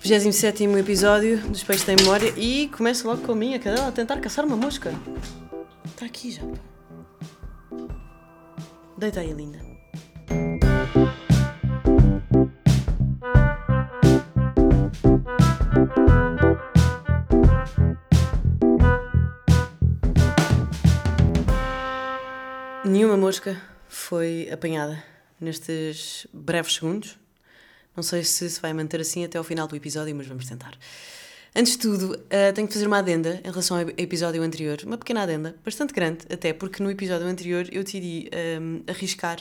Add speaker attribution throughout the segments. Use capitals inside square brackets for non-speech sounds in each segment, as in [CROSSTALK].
Speaker 1: 27 episódio dos Peixes da Memória e começo logo com a minha cadela a tentar caçar uma mosca. Está aqui já. Deita aí, linda. Nenhuma mosca foi apanhada nestes breves segundos. Não sei se se vai manter assim até ao final do episódio, mas vamos tentar. Antes de tudo, eh, tenho que fazer uma adenda em relação ao episódio anterior. Uma pequena adenda, bastante grande, até porque no episódio anterior eu decidi ehm, arriscar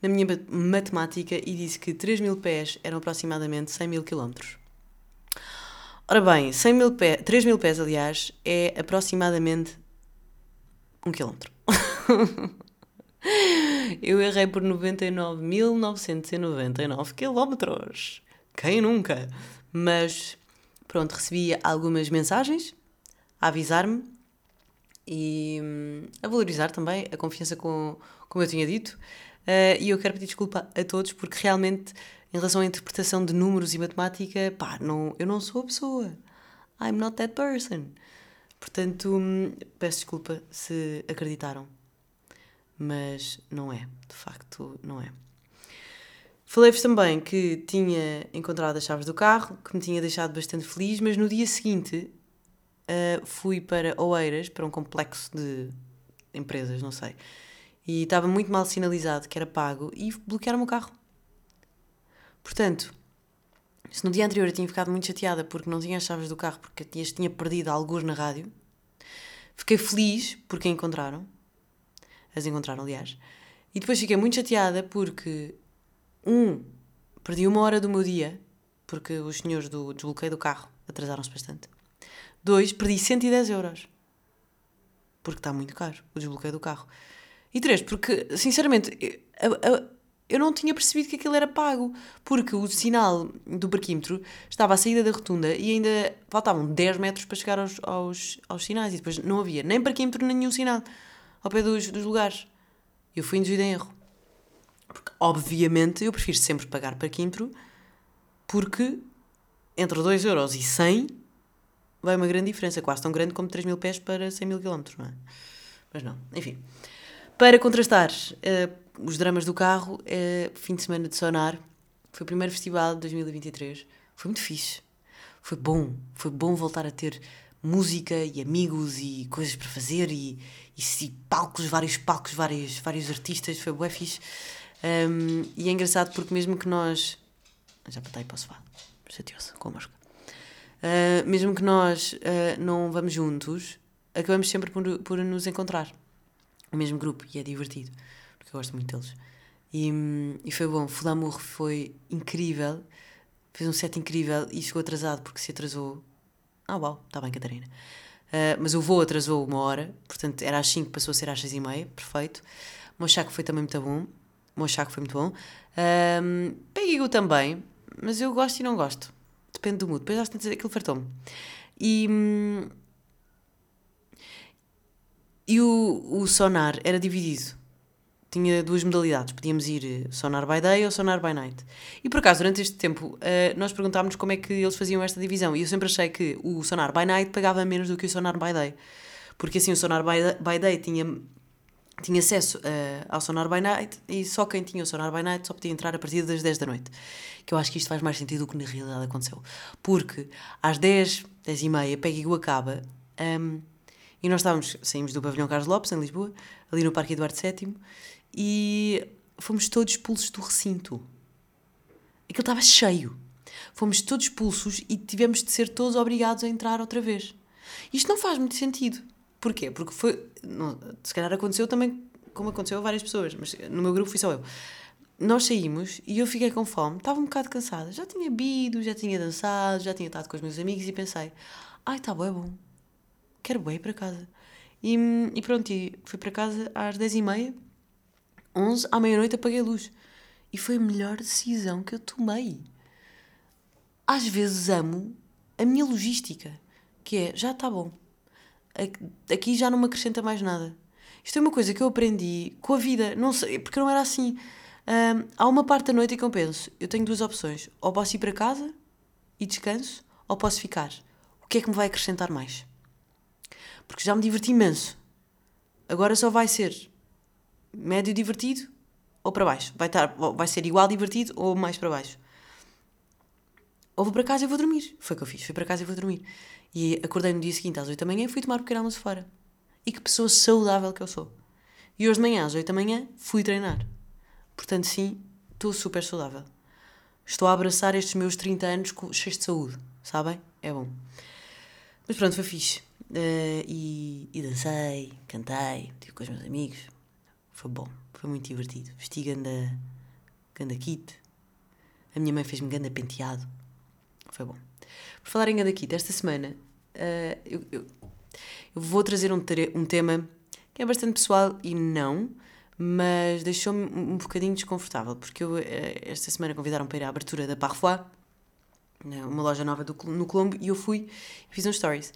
Speaker 1: na minha mat- matemática e disse que 3 mil pés eram aproximadamente 100 mil quilómetros. Ora bem, 100 mil pés, 3 mil pés, aliás, é aproximadamente 1 quilómetro. [LAUGHS] Eu errei por 99.999 quilómetros. Quem nunca? Mas pronto, recebi algumas mensagens a avisar-me e hum, a valorizar também a confiança com, como eu tinha dito. Eh, e eu quero pedir desculpa a todos porque realmente, em relação à interpretação de números e matemática, pá, não, eu não sou a pessoa. I'm not that person. Portanto, hum, peço desculpa se acreditaram mas não é, de facto não é. Falei-vos também que tinha encontrado as chaves do carro, que me tinha deixado bastante feliz, mas no dia seguinte uh, fui para Oeiras, para um complexo de empresas, não sei, e estava muito mal sinalizado que era pago e bloquearam o carro. Portanto, se no dia anterior eu tinha ficado muito chateada porque não tinha as chaves do carro, porque tinha, tinha perdido alguns na rádio, fiquei feliz porque a encontraram as encontraram, aliás. E depois fiquei muito chateada porque, um, perdi uma hora do meu dia, porque os senhores do desbloqueio do carro atrasaram-se bastante. Dois, perdi 110 euros. Porque está muito caro o desbloqueio do carro. E três, porque, sinceramente, eu, eu, eu não tinha percebido que aquilo era pago. Porque o sinal do parquímetro estava à saída da rotunda e ainda faltavam 10 metros para chegar aos, aos, aos sinais. E depois não havia nem parquímetro nem nenhum sinal ao pé dos, dos lugares. Eu fui induzida em erro. Porque, obviamente, eu prefiro sempre pagar parquímetro porque entre 2 euros e 100 vai uma grande diferença, quase tão grande como 3 mil pés para 100 mil quilómetros, não é? Mas não, enfim. Para contrastar eh, os dramas do carro, eh, fim de semana de Sonar, foi o primeiro festival de 2023, foi muito fixe, foi bom, foi bom voltar a ter música e amigos e coisas para fazer e, e, e palcos, vários palcos, vários, vários artistas, foi bué fixe. Um, e é engraçado porque mesmo que nós... Já patei para o sofá, chateou-se com a mosca. Uh, mesmo que nós uh, não vamos juntos, acabamos sempre por, por nos encontrar. O mesmo grupo, e é divertido, porque eu gosto muito deles. E, e foi bom, Flamur foi incrível, fez um set incrível e chegou atrasado porque se atrasou ah, uau, está bem, Catarina. Uh, mas o voo atrasou uma hora, portanto era às 5, passou a ser às 6 e meia, perfeito. O meu foi também muito bom. O meu foi muito bom. Um, Peguigo também, mas eu gosto e não gosto. Depende do mood. Depois às tantas aquilo fartou-me. E, hum, e o, o sonar era dividido. Tinha duas modalidades. Podíamos ir sonar by day ou sonar by night. E por acaso, durante este tempo, uh, nós perguntámos como é que eles faziam esta divisão. E eu sempre achei que o sonar by night pagava menos do que o sonar by day. Porque assim, o sonar by, day tinha, tinha acesso uh, ao sonar by night e só quem tinha o sonar by night só podia entrar a partir das 10 da noite. Que eu acho que isto faz mais sentido do que na realidade aconteceu. Porque às 10, 10 e meia, Peggy Gu acaba. Um, e nós estávamos, saímos do pavilhão Carlos Lopes, em Lisboa, ali no Parque Eduardo VII, e fomos todos expulsos do recinto. Aquilo estava cheio. Fomos todos expulsos e tivemos de ser todos obrigados a entrar outra vez. Isto não faz muito sentido. Porquê? Porque foi. Não, se calhar aconteceu também como aconteceu a várias pessoas, mas no meu grupo fui só eu. Nós saímos e eu fiquei com fome, estava um bocado cansada. Já tinha bebido, já tinha dançado, já tinha estado com os meus amigos e pensei: ai, está bem bom, quero bem ir para casa. E, e pronto, e fui para casa às 10h30, 11 à meia-noite apaguei a luz. E foi a melhor decisão que eu tomei. Às vezes amo a minha logística, que é, já está bom. Aqui já não me acrescenta mais nada. Isto é uma coisa que eu aprendi com a vida, não sei, porque não era assim. Um, há uma parte da noite em que eu penso, eu tenho duas opções, ou posso ir para casa, e descanso ou posso ficar? O que é que me vai acrescentar mais? Porque já me diverti imenso. Agora só vai ser médio divertido ou para baixo. Vai, estar, vai ser igual divertido ou mais para baixo. Ou vou para casa e vou dormir. Foi o que eu fiz. Fui para casa e vou dormir. E acordei no dia seguinte às 8 da manhã e fui tomar um pequeno almoço fora. E que pessoa saudável que eu sou. E hoje de manhã às 8 da manhã fui treinar. Portanto, sim, estou super saudável. Estou a abraçar estes meus 30 anos cheios de saúde. Sabem? É bom. Mas pronto, foi fixe. Uh, e, e, dancei, cantei, estive com os meus amigos. Foi bom, foi muito divertido. Vesti ganda, ganda kit. A minha mãe fez-me ganda penteado. Foi bom. Por falar em ganda kit, esta semana uh, eu, eu, eu, vou trazer um, um tema que é bastante pessoal e não, mas deixou-me um bocadinho desconfortável, porque eu, eh, esta semana convidaram para ir à abertura da Parfois, né, uma loja nova do, no Colombo, e eu fui e fiz um stories.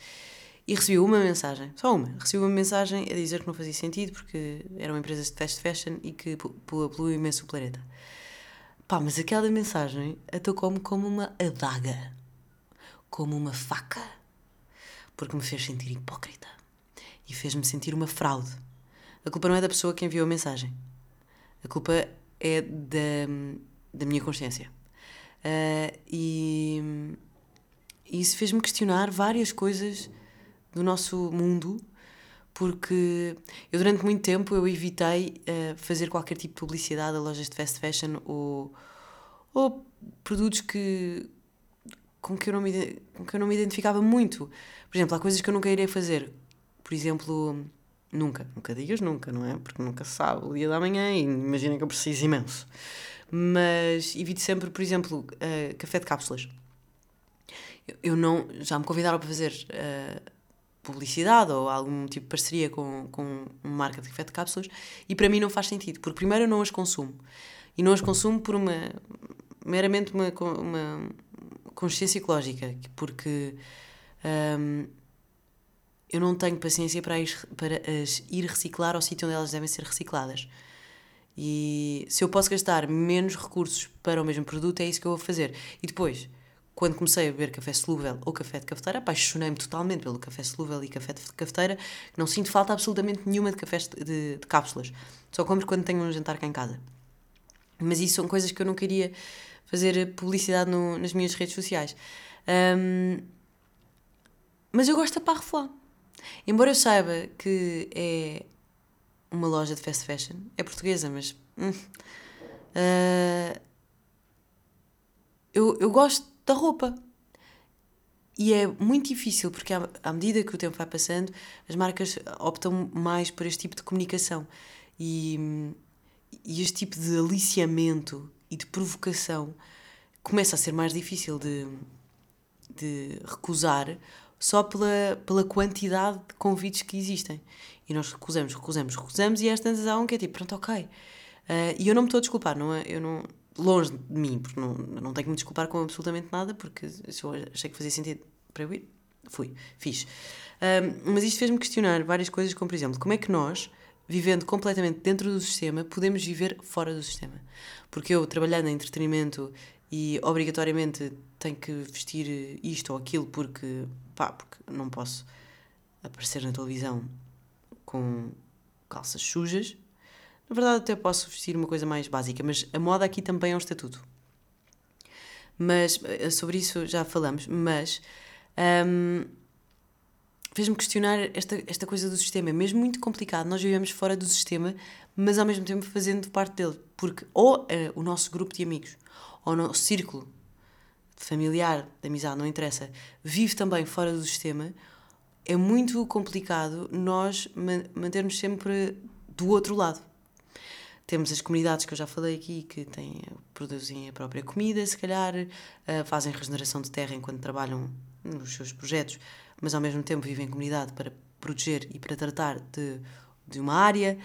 Speaker 1: E recebi uma mensagem, só uma, recebi uma mensagem a dizer que não fazia sentido porque eram empresas de fast fashion e que poluem imenso o planeta. Pá, mas aquela mensagem atacou-me como uma adaga, como uma faca, porque me fez sentir hipócrita e fez-me sentir uma fraude. A culpa não é da pessoa que enviou a mensagem, a culpa é da, da minha consciência. Uh, e, isso fez-me questionar várias coisas do nosso mundo, porque eu durante muito tempo eu evitei uh, fazer qualquer tipo de publicidade a lojas de fast fashion ou, ou produtos que com que, eu não me, com que eu não me identificava muito. Por exemplo, há coisas que eu nunca irei fazer. Por exemplo, nunca, nunca digas nunca, não é? Porque nunca se sabe o dia da manhã e imagina que eu preciso imenso. Mas evito sempre, por exemplo, uh, café de cápsulas. Eu, eu, não. Já me convidaram para fazer. Uh, publicidade ou algum tipo de parceria com, com uma marca de café de cápsulas e para mim não faz sentido, porque primeiro eu não as consumo e não as consumo por uma meramente uma, uma consciência ecológica, porque hum, eu não tenho paciência para, ir, para as ir reciclar ao sítio onde elas devem ser recicladas. E se eu posso gastar menos recursos para o mesmo produto, é isso que eu vou fazer. E depois, quando comecei a beber café solúvel ou café de cafeteira, apaixonei-me totalmente pelo café solúvel e café de cafeteira. Não sinto falta absolutamente nenhuma de cafés de, de, de cápsulas. Só compro quando tenho um jantar cá em casa. Mas isso são coisas que eu não queria fazer publicidade no, nas minhas redes sociais. Um, mas eu gosto da Parfois. Embora eu saiba que é uma loja de fast fashion, é portuguesa, mas. Hum, uh, eu, eu gosto da roupa. E é muito difícil, porque à, medida que o tempo vai passando, as marcas optam mais por este tipo de comunicação. E, e este tipo de aliciamento e de provocação começa a ser mais difícil de, de recusar só pela, pela quantidade de convites que existem. E nós recusamos, recusamos, recusamos, e esta há um que é tipo, pronto, ok. Uh, e eu não me estou a desculpar, não é? Eu não, longe de mim, porque não, não tenho que me desculpar com absolutamente nada, porque se eu achei que fazia sentido para eu ir, fui, fiz. Um, mas isto fez-me questionar várias coisas, como por exemplo, como é que nós, vivendo completamente dentro do sistema, podemos viver fora do sistema? Porque eu, trabalhando em entretenimento e obrigatoriamente tenho que vestir isto ou aquilo porque, pá, porque não posso aparecer na televisão com calças sujas, na verdade, até posso vestir uma coisa mais básica, mas a moda aqui também é um estatuto. Mas eh, sobre isso já falamos, mas um, fez-me questionar esta, esta coisa do sistema. É mesmo muito complicado. Nós vivemos fora do sistema, mas ao mesmo tempo fazendo parte dele. Porque ou uh, o nosso grupo de amigos, ou o nosso círculo familiar, de amizade, não interessa, vive também fora do sistema, é muito complicado nós mantermos sempre do outro lado. Temos as comunidades que eu já falei aqui que têm, produzem a própria comida, se calhar, uh, fazem regeneração de terra enquanto trabalham nos seus projetos, mas ao mesmo tempo vivem em comunidade para proteger e para tratar de, de uma área.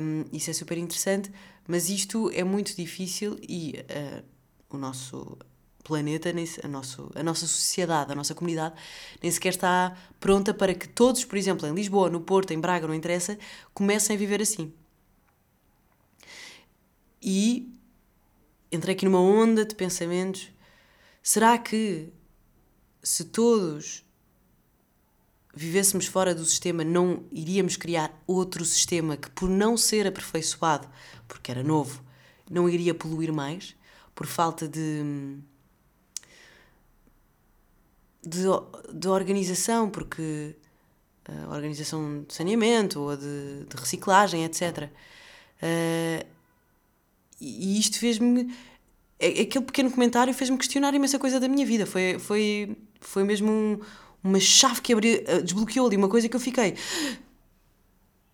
Speaker 1: Um, isso é super interessante, mas isto é muito difícil e uh, o nosso planeta, a, nosso, a nossa sociedade, a nossa comunidade, nem sequer está pronta para que todos, por exemplo, em Lisboa, no Porto, em Braga, não interessa, comecem a viver assim. E entrei aqui numa onda de pensamentos. Será que se todos vivêssemos fora do sistema, não iríamos criar outro sistema que, por não ser aperfeiçoado, porque era novo, não iria poluir mais, por falta de. de, de organização, porque. organização de saneamento ou de, de reciclagem, etc. Uh, e isto fez-me. Aquele pequeno comentário fez-me questionar imensa coisa da minha vida. Foi, foi, foi mesmo um, uma chave que abriu, desbloqueou ali uma coisa que eu fiquei.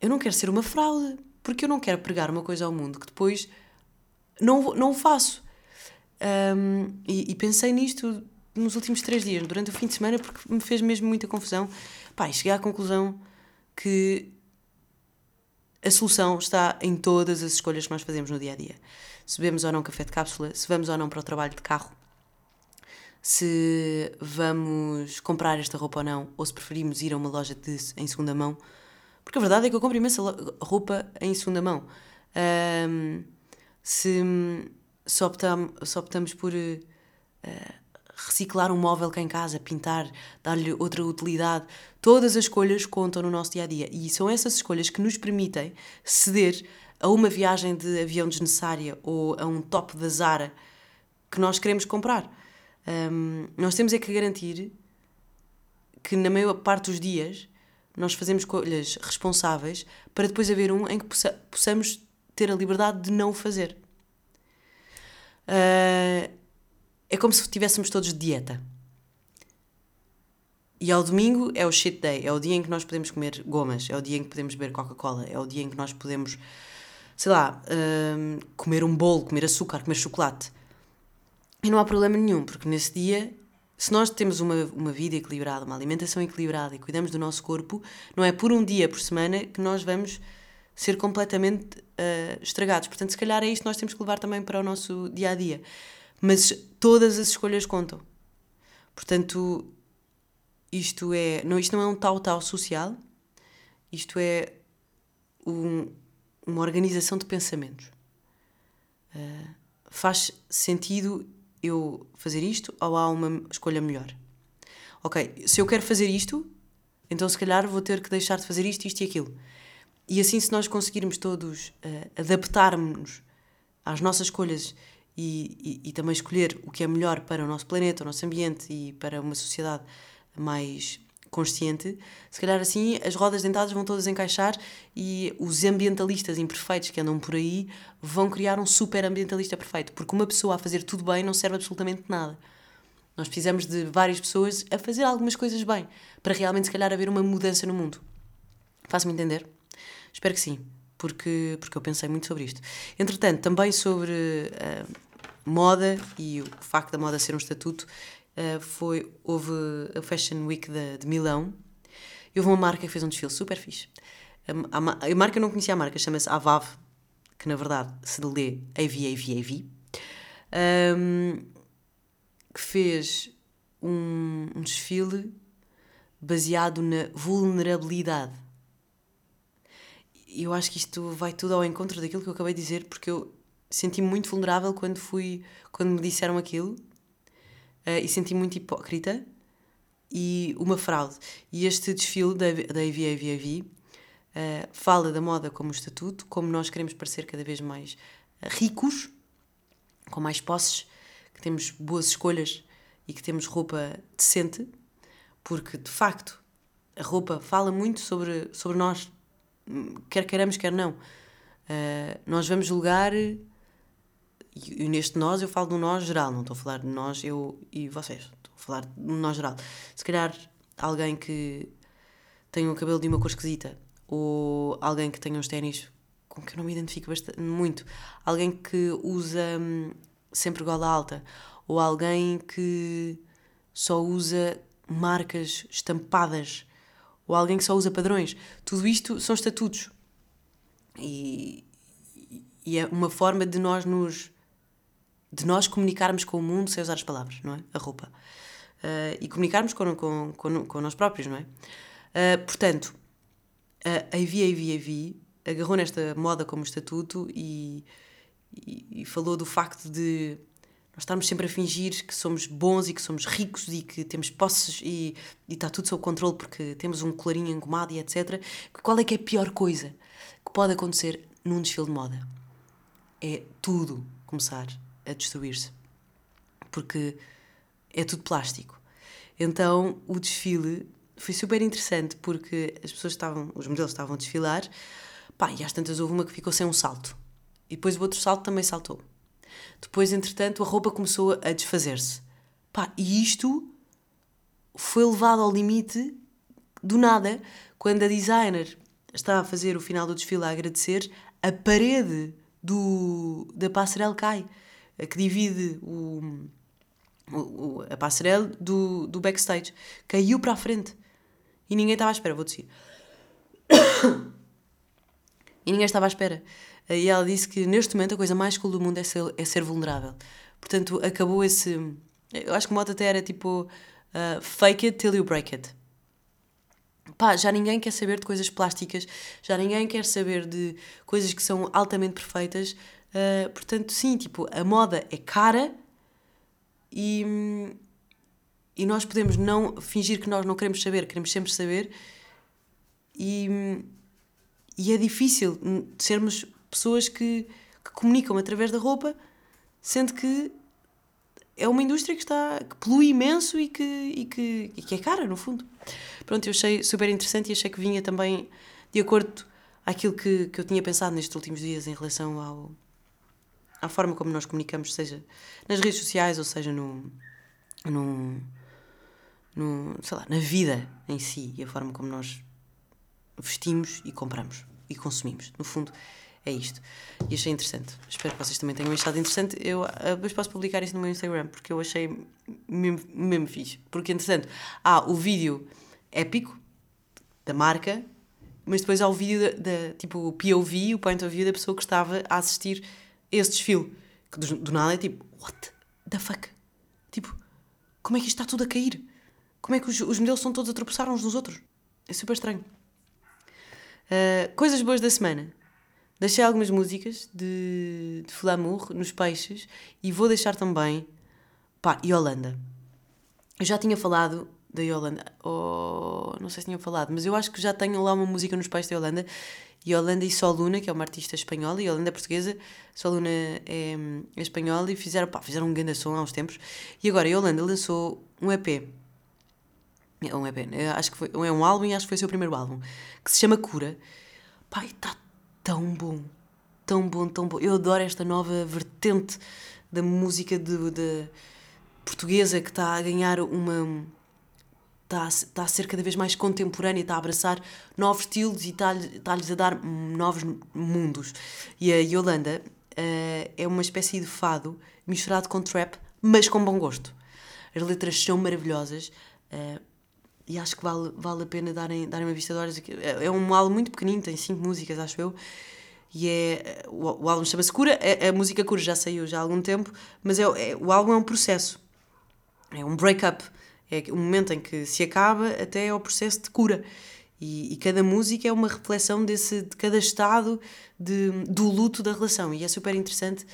Speaker 1: Eu não quero ser uma fraude, porque eu não quero pregar uma coisa ao mundo que depois não, não faço. Um, e, e, pensei nisto nos últimos três dias, durante o fim de semana, porque me fez mesmo muita confusão. Pá, cheguei à conclusão que a solução está em todas as escolhas que nós fazemos no dia a dia. Se bebemos ou não café de cápsula, se vamos ou não para o trabalho de carro, se vamos comprar esta roupa ou não, ou se preferimos ir a uma loja de, em segunda mão. Porque a verdade é que eu compro imensa roupa em segunda mão. Um, se, se, optam, se optamos por uh, reciclar um móvel cá em casa, pintar, dar-lhe outra utilidade, todas as escolhas contam no nosso dia a dia. E são essas escolhas que nos permitem ceder a uma viagem de avião desnecessária ou a um top da Zara que nós queremos comprar. Um, nós temos é que garantir que na maior parte dos dias nós fazemos escolhas responsáveis para depois haver um em que possa, possamos ter a liberdade de não fazer. Uh, é como se estivéssemos todos de dieta. E ao domingo é o shit day, é o dia em que nós podemos comer gomas, é o dia em que podemos beber Coca-Cola, é o dia em que nós podemos, sei lá, comer um bolo, comer açúcar, comer chocolate. E não há problema nenhum, porque nesse dia, se nós temos uma, uma vida equilibrada, uma alimentação equilibrada e cuidamos do nosso corpo, não é por um dia por semana que nós vamos ser completamente uh, estragados. Portanto, se calhar é isto que nós temos que levar também para o nosso dia a dia. Mas todas as escolhas contam. Portanto, isto é, não, isto não é um tal-tal social, isto é um, uma organização de pensamentos. Uh, faz sentido eu fazer isto ou há uma escolha melhor? Ok, se eu quero fazer isto, então se calhar vou ter que deixar de fazer isto, isto e aquilo. E assim, se nós conseguirmos todos uh, adaptarmos às nossas escolhas e, e, e, também escolher o que é melhor para o nosso planeta, o nosso ambiente e para uma sociedade mais consciente, se calhar assim as rodas dentadas vão todas encaixar e os ambientalistas imperfeitos que andam por aí vão criar um super ambientalista perfeito, porque uma pessoa a fazer tudo bem não serve absolutamente nada. Nós precisamos de várias pessoas a fazer algumas coisas bem, para realmente se calhar haver uma mudança no mundo. Faço-me entender? Espero que sim, porque, porque eu pensei muito sobre isto. Entretanto, também sobre uh, moda e o facto da moda ser um estatuto, uh, foi, houve a Fashion Week de, de Milão e houve uma marca que fez um desfile super fixe. A, a, a marca eu não conhecia a marca, chama-se Avav, que na verdade se lê AVAVAV, um, que fez um, um desfile baseado na vulnerabilidade. Eu acho que isto vai tudo ao encontro daquilo que eu acabei de dizer, porque eu senti-me muito vulnerável quando fui quando me disseram aquilo uh, e senti muito hipócrita e uma fraude. E este desfile da, da AVAVAV uh, fala da moda como estatuto, como nós queremos parecer cada vez mais uh, ricos, com mais posses, que temos boas escolhas e que temos roupa decente, porque de facto a roupa fala muito sobre, sobre nós, quer queiramos, quer não. Uh, nós vamos julgar e, neste nós eu falo do nós geral, não estou a falar de nós, eu e vocês. Estou a falar do nós geral. Se calhar alguém que tem o cabelo de uma cor esquisita, ou alguém que tenha uns ténis com que eu não me identifico bastante, muito, alguém que usa hum, sempre gola alta, ou alguém que só usa marcas estampadas, ou alguém que só usa padrões. Tudo isto são estatutos. E, e é uma forma de nós nos de nós comunicarmos com o mundo sem usar as palavras, não é? A roupa. Uh, e comunicarmos com, com, com, com nós próprios, não é? Uh, portanto, a Avi, Avi, Avi agarrou nesta moda como estatuto e, e, e, falou do facto de nós estarmos sempre a fingir que somos bons e que somos ricos e que temos posses e, e está tudo sob controle porque temos um colarinho engomado e etc. Qual é que é a pior coisa que pode acontecer num desfile de moda? É tudo começar a destruir-se. Porque é tudo plástico. Então o desfile foi super interessante porque as pessoas estavam, os modelos estavam a desfilar, pá, e às tantas houve uma que ficou sem um salto. E depois o outro salto também saltou. Depois, entretanto, a roupa começou a desfazer-se. Pá, e isto foi levado ao limite do nada, quando a designer está a fazer o final do desfile a agradecer, a parede do, da passarela cai, que divide o, o, a passarela do, do backstage. Caiu para a frente. E ninguém estava à espera, vou descer. [COUGHS] e ninguém estava à espera. E ela disse que neste momento a coisa mais cool do mundo é ser, é ser vulnerável. Portanto, acabou esse. Eu acho que o moto até era tipo uh, fake it till you break it. Pá, já ninguém quer saber de coisas plásticas, já ninguém quer saber de coisas que são altamente perfeitas. Uh, portanto, sim, tipo, a moda é cara e, e nós podemos não fingir que nós não queremos saber, queremos sempre saber. E, e é difícil sermos pessoas que, que comunicam através da roupa, sendo que é uma indústria que está que polui imenso e que, e que, e que é cara, no fundo. Pronto, eu achei super interessante e achei que vinha também de acordo àquilo que, que eu tinha pensado nestes últimos dias em relação ao, à forma como nós comunicamos, seja nas redes sociais ou seja no, no, no sei lá, na vida em si e a forma como nós vestimos e compramos e consumimos. No fundo, é isto. E achei interessante. Espero que vocês também tenham achado interessante. Eu ah, depois posso publicar isto no meu Instagram porque eu achei mesmo, mesmo fixe. Porque, entretanto, há o vídeo épico da marca, mas depois há o vídeo da, da, tipo o POV, o point of view da pessoa que estava a assistir esse desfile. Que do, do nada é tipo, what the fuck? Tipo, como é que isto está tudo a cair? Como é que os, os modelos estão todos a tropeçar uns nos outros? É super estranho. Uh, coisas boas da semana. Deixei algumas músicas de, de Flamour nos Peixes e vou deixar também. Pá, Yolanda. Eu já tinha falado da Yolanda, ou não sei se tinha falado, mas eu acho que já tenho lá uma música nos Peixes da Yolanda. Yolanda e Soluna, que é uma artista espanhola, e Yolanda é portuguesa, Soluna é, é espanhola, e fizeram, pá, fizeram um grande som há uns tempos. E agora a Yolanda lançou um EP. É um EP, né? acho que foi, é um álbum e acho que foi o seu primeiro álbum, que se chama Cura. Pá, e está tão bom, tão bom, tão bom. Eu adoro esta nova vertente da música de, de portuguesa que está a ganhar uma. Está a, está a ser cada vez mais contemporânea, está a abraçar novos estilos e está, está-lhes a dar novos mundos. E a Yolanda uh, é uma espécie de fado misturado com trap, mas com bom gosto. As letras são maravilhosas. Uh, e acho que vale, vale a pena darem, darem uma vista de olhos. É, é um álbum muito pequenino, tem cinco músicas, acho eu. E é. O, o álbum chama-se Cura. A, a, música Cura já saiu já há algum tempo, mas é, é, o álbum é um processo. É um break-up. É um momento em que se acaba até é o processo de cura. E, e, cada música é uma reflexão desse, de cada estado de, do luto da relação. E é super interessante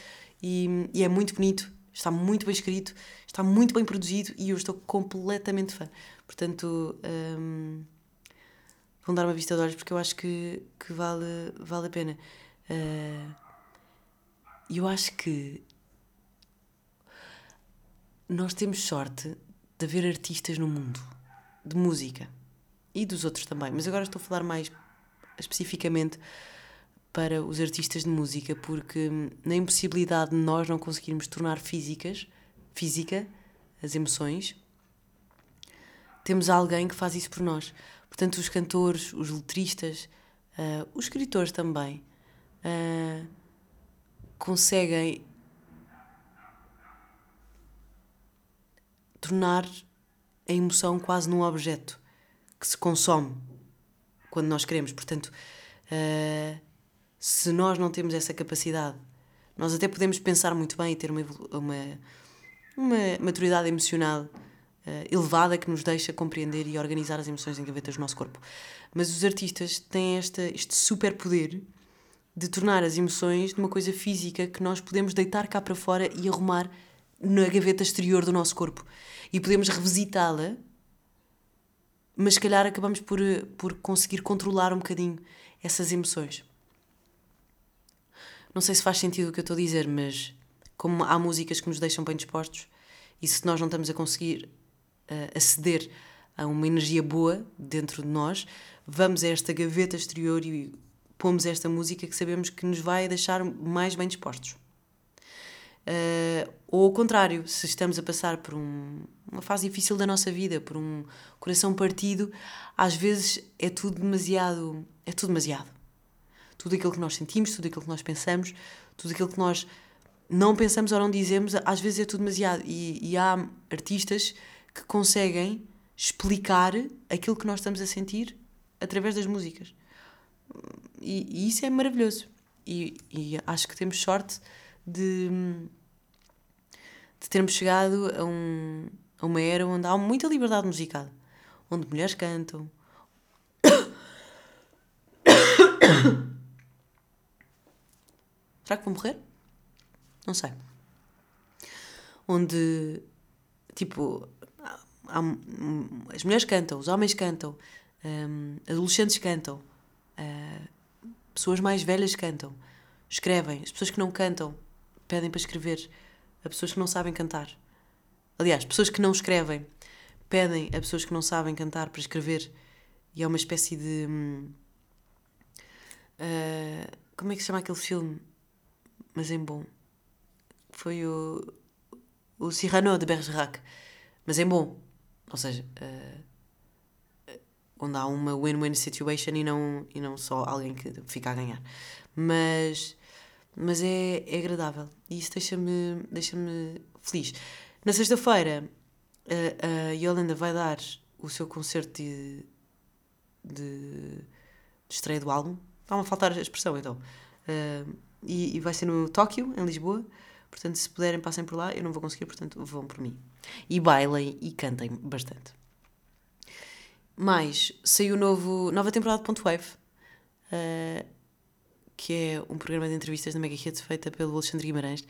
Speaker 1: e, e é muito bonito. Está muito bem escrito, está muito bem produzido e eu estou completamente fã. Portanto, um, vão dar uma vista de olhos porque eu acho que, que vale, vale a pena. Uh, eu acho que nós temos sorte de haver artistas no mundo de música e dos outros também, mas agora estou a falar mais especificamente para os artistas de música, porque na impossibilidade de nós não conseguirmos tornar físicas, física as emoções, temos alguém que faz isso por nós. Portanto, os cantores, os letristas, uh, os escritores também uh, conseguem tornar a emoção quase num objeto que se consome quando nós queremos. Portanto, uh, se nós não temos essa capacidade, nós até podemos pensar muito bem e ter uma, uma, uma maturidade emocional uh, elevada que nos deixa compreender e organizar as emoções em gavetas do nosso corpo. Mas os artistas têm esta, este super poder de tornar as emoções numa coisa física que nós podemos deitar cá para fora e arrumar na gaveta exterior do nosso corpo e podemos revisitá-la, mas se calhar acabamos por, por conseguir controlar um bocadinho essas emoções. Não sei se faz sentido o que eu estou a dizer, mas como há músicas que nos deixam bem dispostos e se nós não estamos a conseguir uh, aceder a uma energia boa dentro de nós, vamos a esta gaveta exterior e pomos esta música que sabemos que nos vai deixar mais bem dispostos. Uh, ou ao contrário, se estamos a passar por um, uma fase difícil da nossa vida, por um coração partido, às vezes é tudo demasiado. É tudo demasiado. Tudo aquilo que nós sentimos, tudo aquilo que nós pensamos, tudo aquilo que nós não pensamos ou não dizemos, às vezes é tudo demasiado. E, e há artistas que conseguem explicar aquilo que nós estamos a sentir através das músicas. E, e isso é maravilhoso. E, e, acho que temos sorte de, de termos chegado a, um, a uma era onde há muita liberdade musical. Onde mulheres cantam. [COUGHS] Será que vou morrer? Não sei. Onde, tipo, há, as mulheres cantam, os homens cantam, um, adolescentes cantam, uh, pessoas mais velhas cantam, escrevem. As pessoas que não cantam pedem para escrever. A pessoas que não sabem cantar. Aliás, pessoas que não escrevem pedem a pessoas que não sabem cantar para escrever. E é uma espécie de. Hum, uh, como é que se chama aquele filme? Mas em bom. Foi o. O Cyrano de Bergerac. Mas em bom. Ou seja. Uh, onde há uma win-win situation e não, e não só alguém que fica a ganhar. Mas, mas é, é agradável e isso deixa-me deixa feliz. Na sexta-feira, a, a Yolanda vai dar o seu concerto de, de, de estreia do álbum. Está-me a faltar a expressão então. Uh, e, e, vai ser no Tóquio, em Lisboa. Portanto, se puderem, passem por lá. Eu não vou conseguir, portanto, vão por mim. E bailem e cantem bastante. Mais, saiu novo, nova temporada de Ponto Wave, uh, que é um programa de entrevistas da Mega Hits feita pelo Alexandre Guimarães.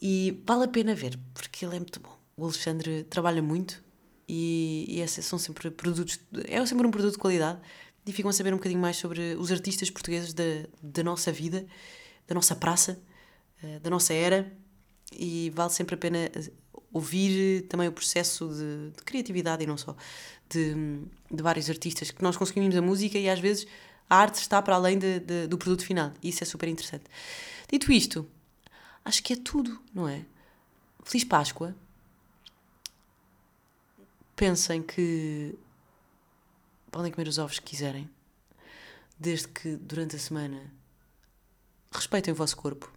Speaker 1: E vale a pena ver, porque ele é muito bom. O Alexandre trabalha muito e, e esses são sempre produtos, é sempre um produto de qualidade e ficam a saber um bocadinho mais sobre os artistas portugueses da, da nossa vida, da nossa praça, uh, da nossa era e vale sempre a pena ouvir também o processo de, de criatividade e não só de, de, vários artistas que nós consumimos a música e às vezes a arte está para além de, de, do produto final e isso é super interessante. Dito isto, acho que é tudo, não é? Feliz Páscoa. Pensem que podem comer os ovos que quiserem, desde que durante a semana respeitem o vosso corpo,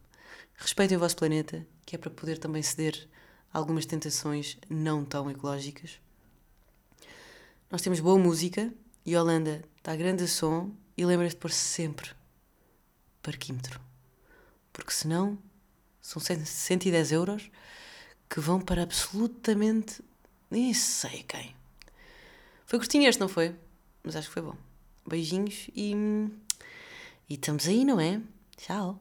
Speaker 1: respeitem o vosso planeta, que é para poder também ceder algumas tentações não tão ecológicas. Nós temos boa música e Holanda está grande a som e lembra-te de pôr sempre parquímetro. Porque senão são 110 euros que vão para absolutamente nem sei quem. Foi curtinho este, não foi? Mas acho que foi bom. Beijinhos e. E estamos aí, não é? Tchau.